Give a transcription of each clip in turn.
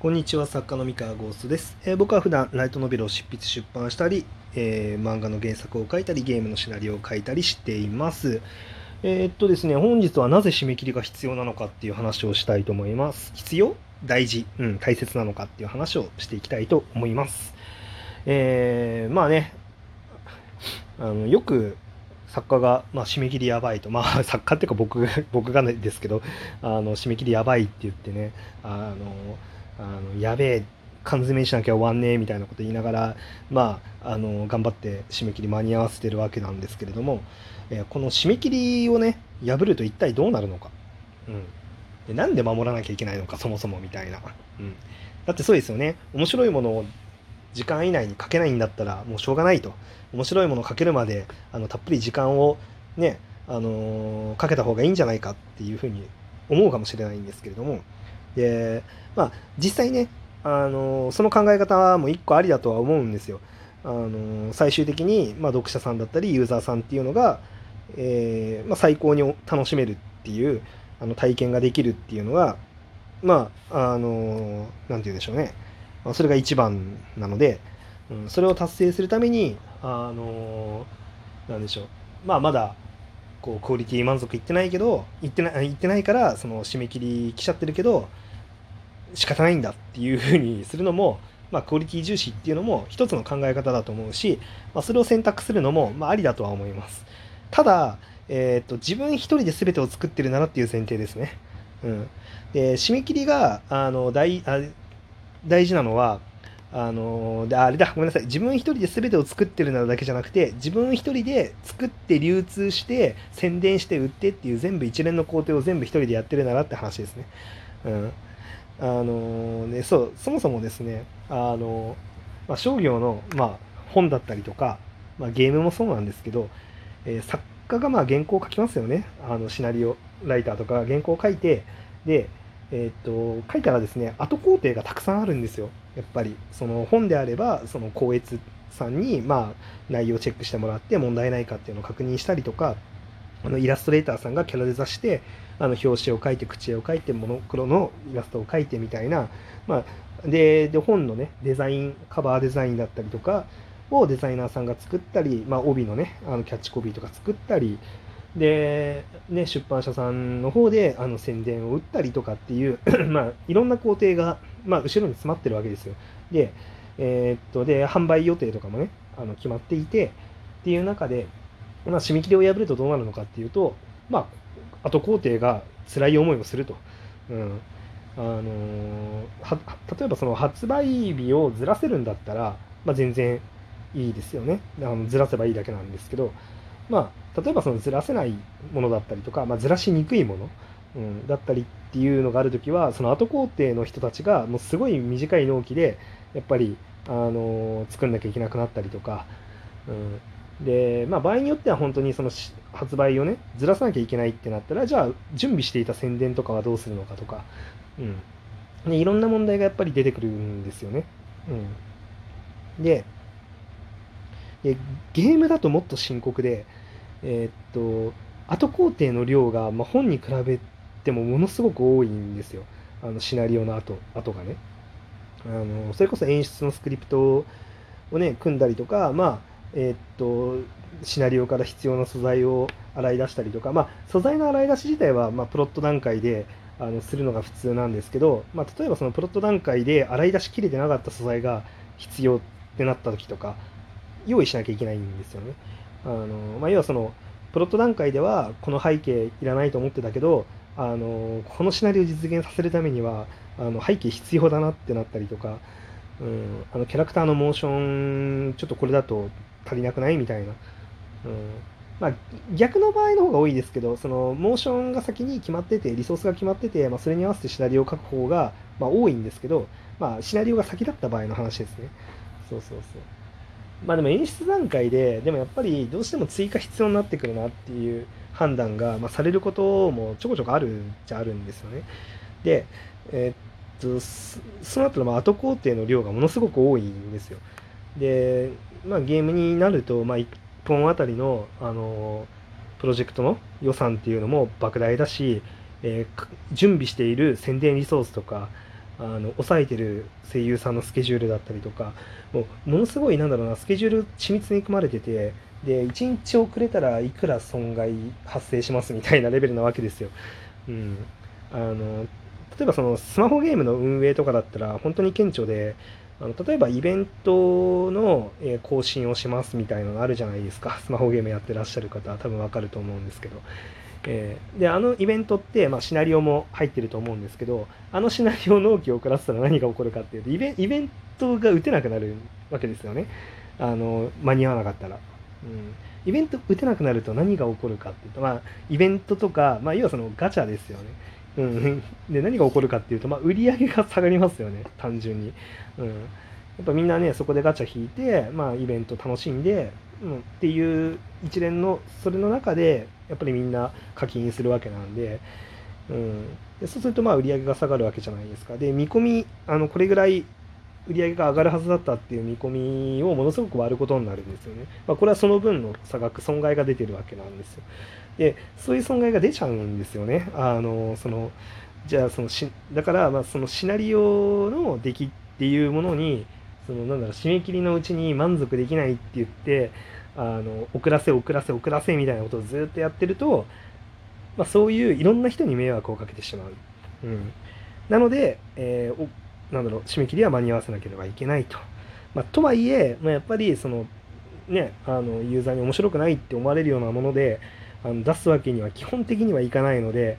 こんにちは作家の三河ゴーストです、えー僕は普段ライトノベルを執筆出版したり、えー漫画の原作を書いたりゲームのシナリオを書いたりしています。えーっとですね本日はなぜ締め切りが必要なのかっていう話をしたいと思います。必要？大事、うん、大切なのかっていう話をしていきたいと思います。えーまあねあのよく作家が、まあ、締め切りやばいと、まあ、作家っていうか僕僕がですけどあの締め切りやばいって言ってねあのあのやべえ缶詰にしなきゃ終わんねえみたいなこと言いながら、まあ、あの頑張って締め切り間に合わせてるわけなんですけれども、えーこの締め切りをね破ると一体どうなるのか、うん、でなんで守らなきゃいけないのかそもそもみたいな、うん、だってそうですよね。面白いものを時間以内に書けないんだったらもうしょうがないと。面白いものを書けるまであのたっぷり時間をね、あのーかけた方がいいんじゃないかっていうふうに思うかもしれないんですけれどもでまあ実際ね、あのその考え方も一個ありだとは思うんですよ。あの最終的に、まあ、読者さんだったりユーザーさんっていうのが、えーまあ、最高に楽しめるっていうあの体験ができるっていうのがまああのーなんて言うんでしょうね、まあ、それが一番なので、うん、それを達成するためにあのなんでしょうまあまだこうクオリティ満足いってないけどいってないいってないからその締め切り来ちゃってるけど仕方ないんだっていうふうにするのも、まあ、クオリティ重視っていうのも一つの考え方だと思うし、まあ、それを選択するのも、まあ、ありだとは思います。ただ、えー、と自分一人で全てを作ってるならっていう前提ですね、うん、で締め切りがあの大あ大事なのはあのであれだごめんなさい。自分一人で全てを作ってるならだけじゃなくて自分一人で作って流通して宣伝して売ってっていう全部一連の工程を全部一人でやってるならって話ですね。うん。あのね、そうそもそもですねあの、まあ、商業の、まあ、本だったりとか、まあ、ゲームもそうなんですけど、えー作家がまあ原稿を書きますよね。あのシナリオライターとか原稿を書いてで、えーっと書いたらですね後工程がたくさんあるんですよ。やっぱりその本であればその校閲さんにまあ内容をチェックしてもらって問題ないかっていうのを確認したりとかあのイラストレーターさんがキャラデザしてあの表紙を描いて口絵を描いてモノクロのイラストを描いてみたいな、まあ、でで本のねデザインカバーデザインだったりとかをデザイナーさんが作ったり、まあ、帯のねあのキャッチコピーとか作ったりで、ね、出版社さんの方であの宣伝を打ったりとかっていう まあいろんな工程が、まあ、後ろに詰まってるわけですよ。で,、えーっとで販売予定とかもねあの決まっていてっていう中で、まあ、締め切りを破るとどうなるのかっていうと、まあ、後工程が辛い思いをすると。うんあのー例えばその発売日をずらせるんだったら、まあ、全然いいですよねあのずらせばいいだけなんですけど、まあ、例えばそのずらせないものだったりとか、まあ、ずらしにくいもの、うん、だったりっていうのがある時はその後工程の人たちがもうすごい短い納期でやっぱり、あのー作んなきゃいけなくなったりとか、うん、で、まあ、場合によっては本当にその発売をねずらさなきゃいけないってなったらじゃあ準備していた宣伝とかはどうするのかとか、うん、でいろんな問題がやっぱり出てくるんですよね。うん、ででゲームだともっと深刻で、えーっと後工程の量が、まあ、本に比べてもものすごく多いんですよ。あのシナリオの後後がね。あのそれこそ演出のスクリプトをね組んだりとかまあえっとシナリオから必要な素材を洗い出したりとか、まあ、素材の洗い出し自体は、ま、プロット段階であのするのが普通なんですけど、まあ、例えばそのプロット段階で洗い出しきれてなかった素材が必要ってなった時とか用意しなきゃいけないんですよね。あのまあ、要はそのプロット段階ではこの背景いらないと思ってたけどあのこのシナリオを実現させるためにはあの背景必要だなってなったりとか、うん、あのキャラクターのモーションちょっとこれだと足りなくない？みたいな、うん。まあ、逆の場合の方が多いですけどそのモーションが先に決まっててリソースが決まってて、まあ、それに合わせてシナリオを書く方が、まあ、多いんですけど、まあ、シナリオが先だった場合の話ですね。そうそうそう。まあでも演出段階ででもやっぱりどうしても追加必要になってくるなっていう判断が、まあ、されることもちょこちょこあるっちゃあるんですよね。でえーっとその後のま後工程の量がものすごく多いんですよ。で、まあ、ゲームになると、まあ、1本あたりの、あのプロジェクトの予算っていうのも莫大だし、えー準備している宣伝リソースとか、あの抑えてる声優さんのスケジュールだったりとかもうものすごいなんだろうなスケジュール緻密に組まれててで1日遅れたらいくら損害発生しますみたいなレベルなわけですよ。うん、あの例えばそのスマホゲームの運営とかだったら本当に顕著であの例えばイベントの更新をしますみたいなのあるじゃないですか スマホゲームやってらっしゃる方は多分わかると思うんですけど、えー、であのイベントって、まあ、シナリオも入ってると思うんですけどあのシナリオ納期を遅らせたら何が起こるかっていうとイベイベントが打てなくなるわけですよねあの間に合わなかったら。うんイベント打てなくなると何が起こるかっていうと、まあ、イベントとか、まあ、要はそのガチャですよね。うん、で何が起こるかっていうと、まあ、売り上げが下がりますよね単純に、うん、やっぱみんなねそこでガチャ引いて、まあ、イベント楽しんで、うん、っていう一連のそれの中でやっぱりみんな課金するわけなんで,、うん、でそうするとまあ売り上げが下がるわけじゃないですか。で見込みあのこれぐらい売り上げが上がるはずだったっていう見込みをものすごく割ることになるんですよね。まあ、これはその分の差額、損害が出てるわけなんですよ。で、そういう損害が出ちゃうんですよね。あの、その、じゃあそのし、だから、まあ、そのシナリオの出来っていうものに、その、なんだろう、締め切りのうちに満足できないって言って、あの、遅らせ、遅らせ、遅らせみたいなことをずっとやってると、まあ、そういういろんな人に迷惑をかけてしまう。うん。なので、えー、なんだろう締め切りは間に合わせなければいけないと。まあ、とはいえ、まあ、やっぱりそのねあのユーザーに面白くないって思われるようなものであの出すわけには基本的にはいかないので、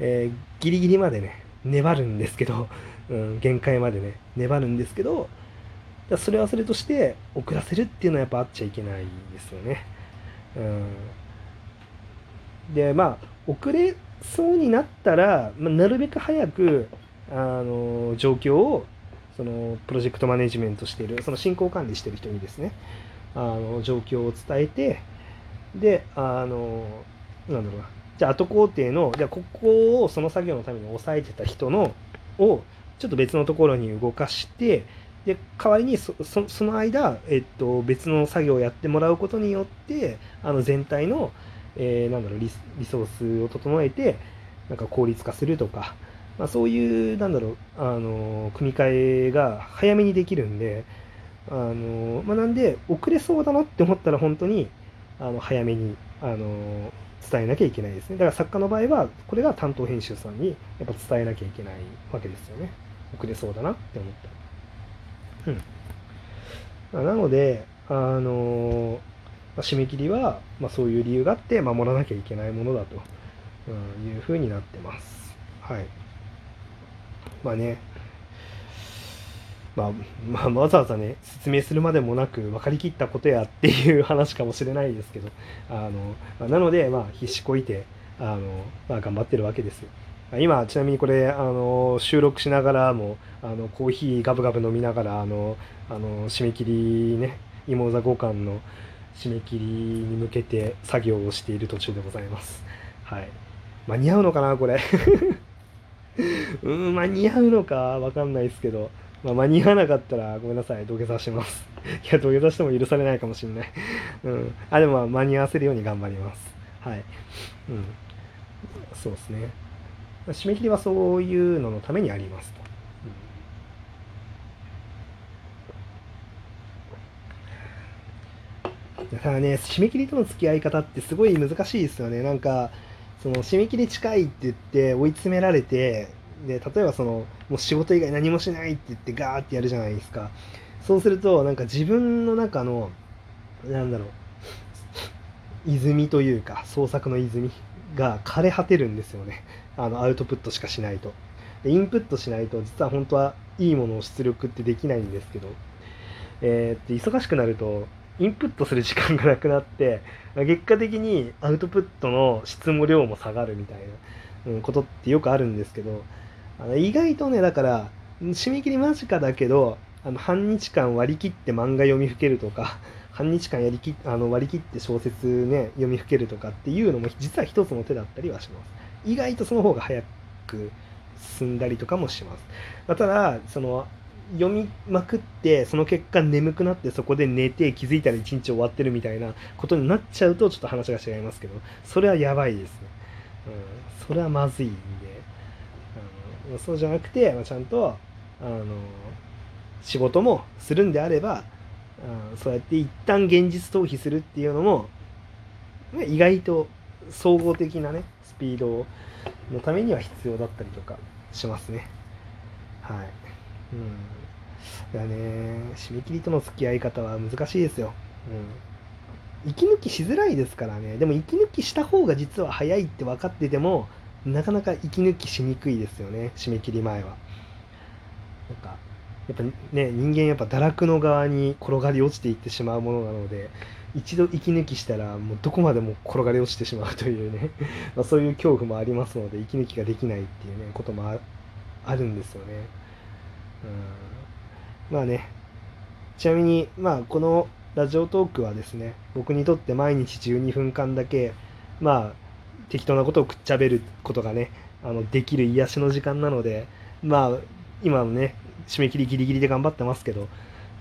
えー、ギリギリまでね粘るんですけど、うん、限界までね粘るんですけどそれはそれとして遅らせるっていうのはやっぱあっちゃいけないですよね。うん、でまあ遅れそうになったら、まあ、なるべく早くあの状況をそのプロジェクトマネジメントしてるその進行管理してる人にですねあの状況を伝えてであのなんだろうな。じゃあ後工程のじゃあここをその作業のために抑えてた人のをちょっと別のところに動かしてで代わりにその間、えっと、別の作業をやってもらうことによってあの全体の、えー、なんだろうリソースを整えてなんか効率化するとかまあ、そういう、なんだろう、あの、組み替えが早めにできるんで、あの、まあ、なんで、遅れそうだなって思ったら本当に、あの、早めに、あの、伝えなきゃいけないですね。だから作家の場合は、これが担当編集さんにやっぱ伝えなきゃいけないわけですよね。遅れそうだなって思った。うん。なので、あの、まあ、締め切りは、まあ、そういう理由があって守らなきゃいけないものだと、うん、いうふうになってます。はい。まあね、まあ、まあ、わざわざね、説明するまでもなく分かりきったことやっていう話かもしれないですけど、あの、なので、まあ、必死こいて、あの、まあ、頑張ってるわけです。今、ちなみにこれ、あの、収録しながらも、あの、コーヒーガブガブ飲みながら、あの、あの、締め切りね、芋座五巻の締め切りに向けて作業をしている途中でございます。はい。間に合うのかな、これ。うん、間に合うのかわかんないですけど、まあ、間に合わなかったらごめんなさい、土下座します。いや、土下座しても許されないかもしんない。うん。あ、でも間に合わせるように頑張ります。はい。うん。そうですね。締め切りはそういうののためにありますと。ただね、締め切りとの付き合い方ってすごい難しいですよね。なんか、その締め切り近いって言って追い詰められてで例えばそのもう仕事以外何もしないって言ってガーってやるじゃないですか。そうするとなんか自分の中のなんだろう泉というか創作の泉が枯れ果てるんですよね。あのアウトプットしかしないと。でインプットしないと実は本当はいいものを出力ってできないんですけど、えー、って忙しくなるとインプットする時間がなくなって 結果的にアウトプットの質も量も下がるみたいな、ことってよくあるんですけど。あの意外とねだから締め切り間近だけどあの半日間割り切って漫画読みふけるとか 半日間やりきあの割り切って小説ね読みふけるとかっていうのも実は一つの手だったりはします。意外とその方が早く進んだりとかもします、ま、ただその読みまくってその結果眠くなってそこで寝て気づいたら一日終わってるみたいなことになっちゃうとちょっと話が違いますけどそれはやばいですね、うん、それはまずいんで、そうじゃなくて、まあ、ちゃんとあの仕事もするんであれば、うん、そうやって一旦現実逃避するっていうのも、まあ、意外と総合的なねスピードのためには必要だったりとかしますね。はい。うん。だね締め切りとの付き合い方は難しいですよ、うん、息抜きしづらいですからね。でも息抜きした方が実は早いって分かっててもなかなか息抜きしにくいですよね締め切り前はなんかやっぱね人間やっぱ堕落の側に転がり落ちていってしまうものなので一度息抜きしたらもうどこまでも転がり落ちてしまうというね まそういう恐怖もありますので息抜きができないっていうねこともあるんですよね。うんまあねちなみにまあこのラジオトークはですね僕にとって毎日12分間だけまあ適当なことをくっちゃべることがねあのできる癒しの時間なのでまあ今のね締め切りギリギリで頑張ってますけど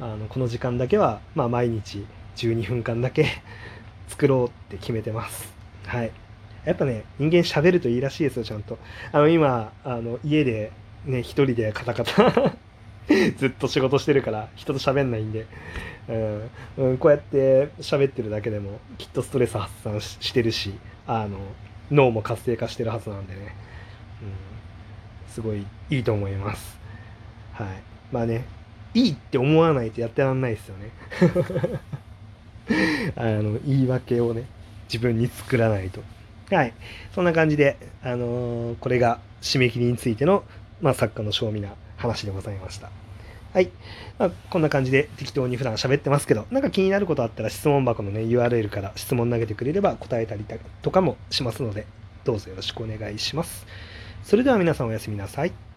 あのこの時間だけは、まあ、毎日12分間だけ 作ろうって決めてます。はい。やっぱね、人間喋るといいらしいですよ、ちゃんと。あの、今、あの、家でね、一人でカタカタ ずっと仕事してるから人と喋んないんで、うん、こうやって喋ってるだけでもきっとストレス発散してるしあの脳も活性化してるはずなんでね、うん、すごいいいと思います。はい。まあねいいって思わないとやってらんないですよね。あの言い訳をね自分に作らないと。はい。そんな感じであのー、これが締め切りについての、まあ、作家の正味な話でございました。はい。まあ、こんな感じで適当に普段喋ってますけど、なんか気になることあったら質問箱のね、URL から質問投げてくれれば答えたりとかもしますので、どうぞよろしくお願いします。それでは皆さんおやすみなさい。